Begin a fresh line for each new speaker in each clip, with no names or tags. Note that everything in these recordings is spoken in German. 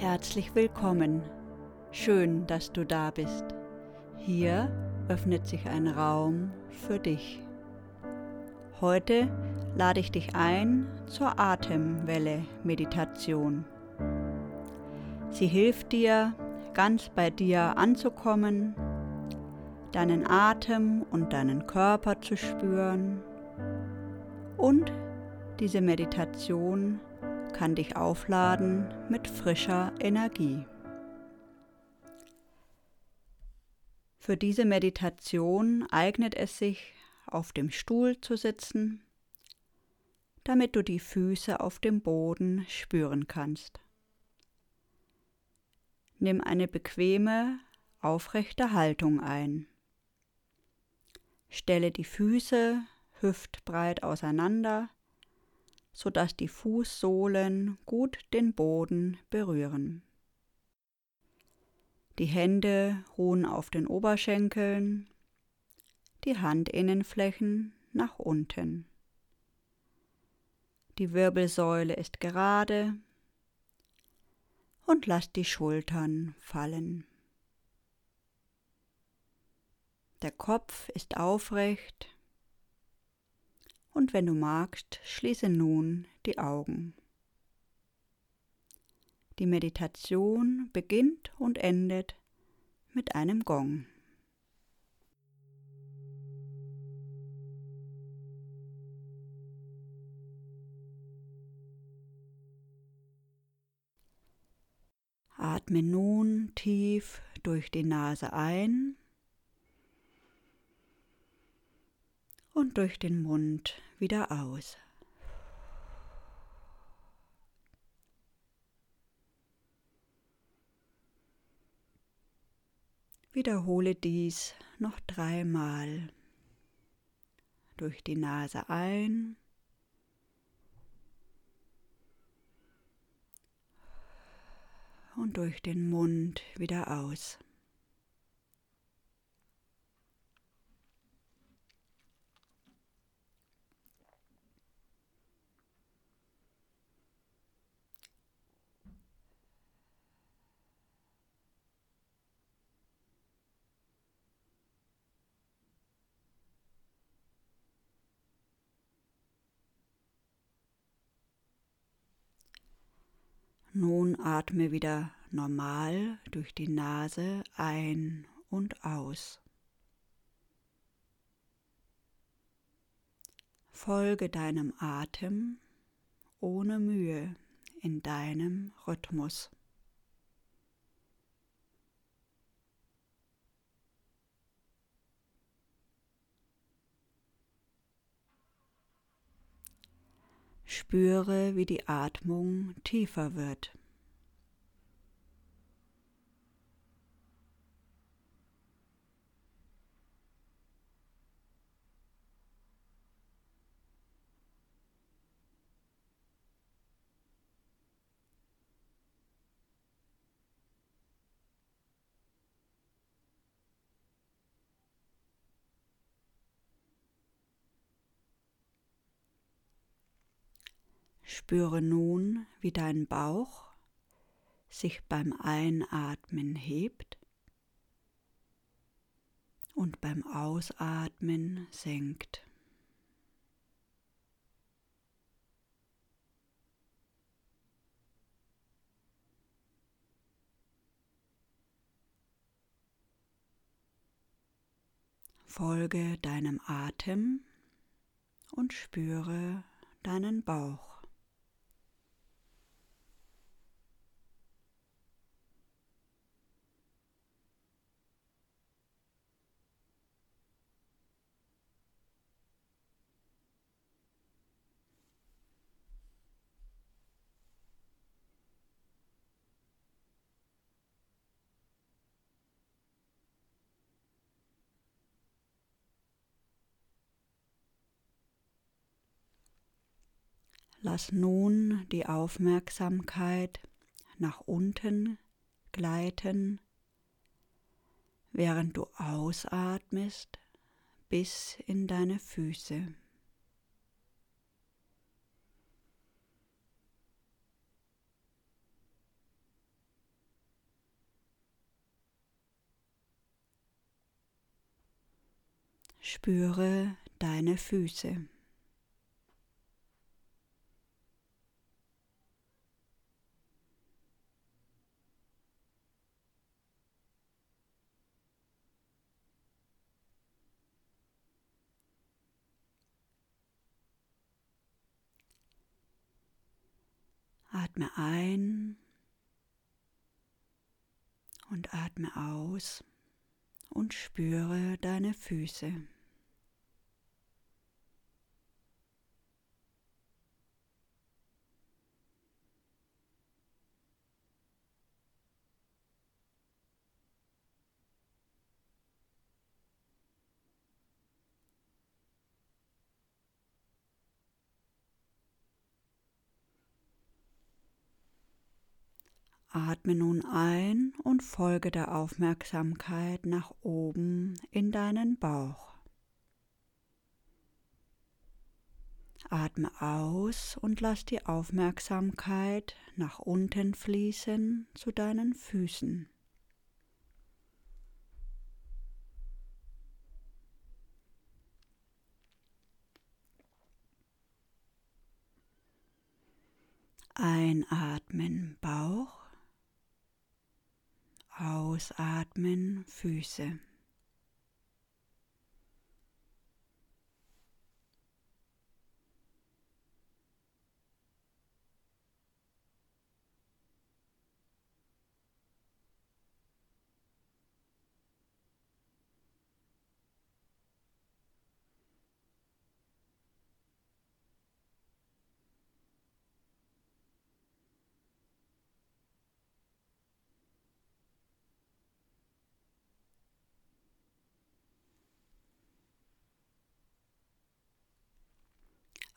Herzlich willkommen. Schön, dass du da bist. Hier öffnet sich ein Raum für dich. Heute lade ich dich ein zur Atemwelle-Meditation. Sie hilft dir, ganz bei dir anzukommen, deinen Atem und deinen Körper zu spüren und diese Meditation kann dich aufladen mit frischer Energie. Für diese Meditation eignet es sich, auf dem Stuhl zu sitzen, damit du die Füße auf dem Boden spüren kannst. Nimm eine bequeme, aufrechte Haltung ein. Stelle die Füße hüftbreit auseinander sodass die Fußsohlen gut den Boden berühren. Die Hände ruhen auf den Oberschenkeln, die Handinnenflächen nach unten. Die Wirbelsäule ist gerade und lass die Schultern fallen. Der Kopf ist aufrecht und wenn du magst, schließe nun die Augen. Die Meditation beginnt und endet mit einem Gong. Atme nun tief durch die Nase ein und durch den Mund wieder aus. Wiederhole dies noch dreimal. Durch die Nase ein und durch den Mund wieder aus. Nun atme wieder normal durch die Nase ein und aus. Folge deinem Atem ohne Mühe in deinem Rhythmus. Spüre, wie die Atmung tiefer wird. Spüre nun, wie dein Bauch sich beim Einatmen hebt und beim Ausatmen senkt. Folge deinem Atem und spüre deinen Bauch. Lass nun die Aufmerksamkeit nach unten gleiten, während du ausatmest bis in deine Füße. Spüre deine Füße. Atme ein und atme aus und spüre deine Füße. Atme nun ein und folge der Aufmerksamkeit nach oben in deinen Bauch. Atme aus und lass die Aufmerksamkeit nach unten fließen zu deinen Füßen. Einatmen Bauch. Ausatmen Füße.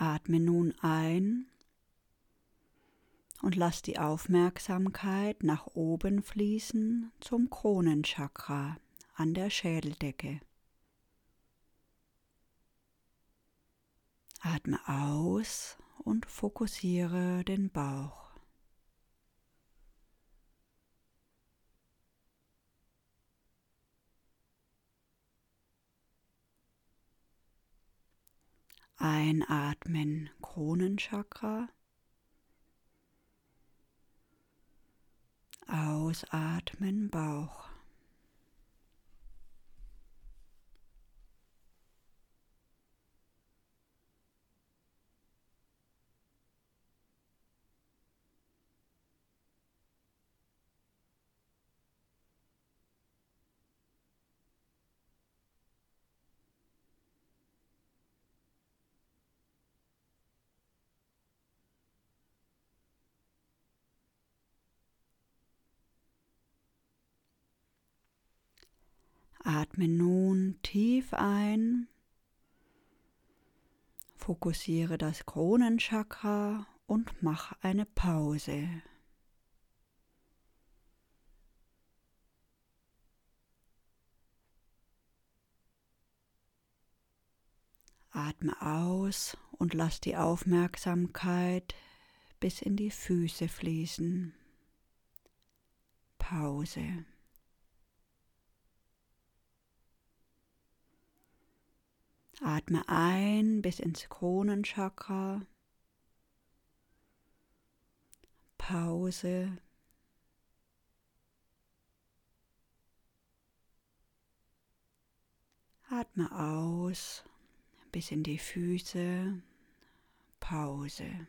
Atme nun ein und lass die Aufmerksamkeit nach oben fließen zum Kronenchakra an der Schädeldecke. Atme aus und fokussiere den Bauch. Einatmen Kronenchakra. Ausatmen Bauch. Atme nun tief ein, fokussiere das Kronenchakra und mach eine Pause. Atme aus und lass die Aufmerksamkeit bis in die Füße fließen. Pause. Atme ein bis ins Kronenchakra. Pause. Atme aus bis in die Füße. Pause.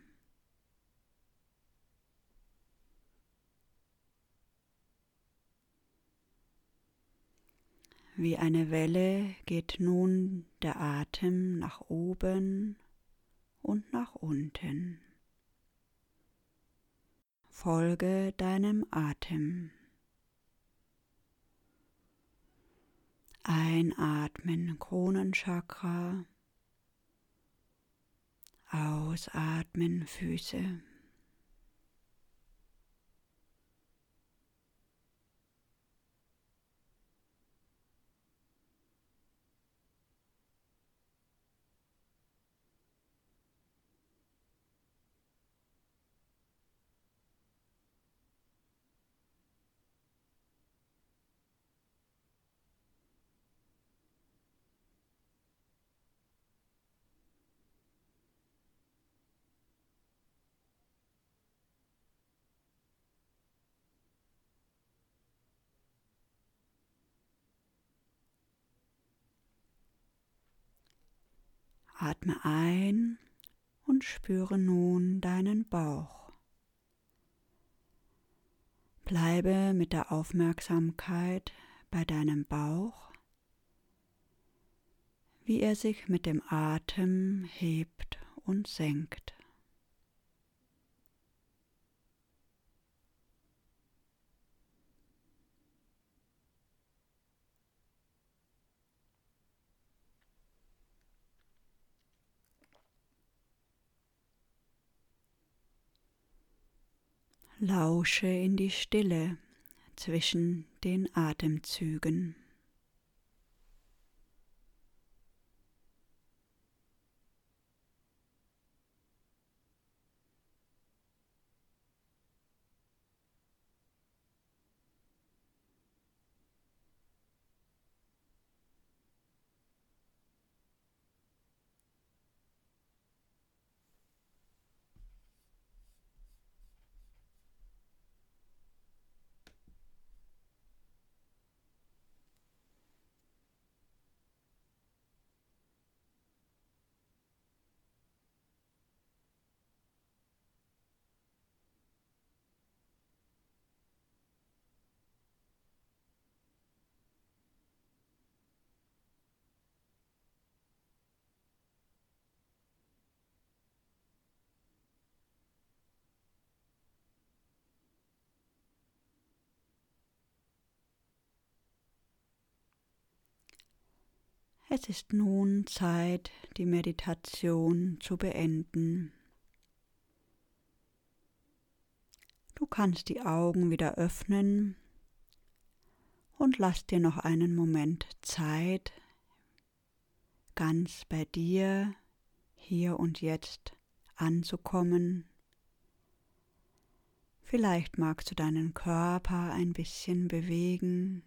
Wie eine Welle geht nun der Atem nach oben und nach unten. Folge deinem Atem. Einatmen Kronenchakra. Ausatmen Füße. Atme ein und spüre nun deinen Bauch. Bleibe mit der Aufmerksamkeit bei deinem Bauch, wie er sich mit dem Atem hebt und senkt. Lausche in die Stille zwischen den Atemzügen. Es ist nun Zeit, die Meditation zu beenden. Du kannst die Augen wieder öffnen und lass dir noch einen Moment Zeit, ganz bei dir, hier und jetzt anzukommen. Vielleicht magst du deinen Körper ein bisschen bewegen.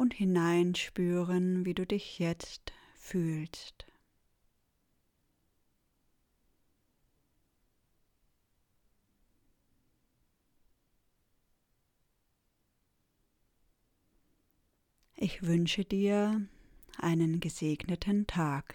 Und hineinspüren, wie du dich jetzt fühlst. Ich wünsche dir einen gesegneten Tag.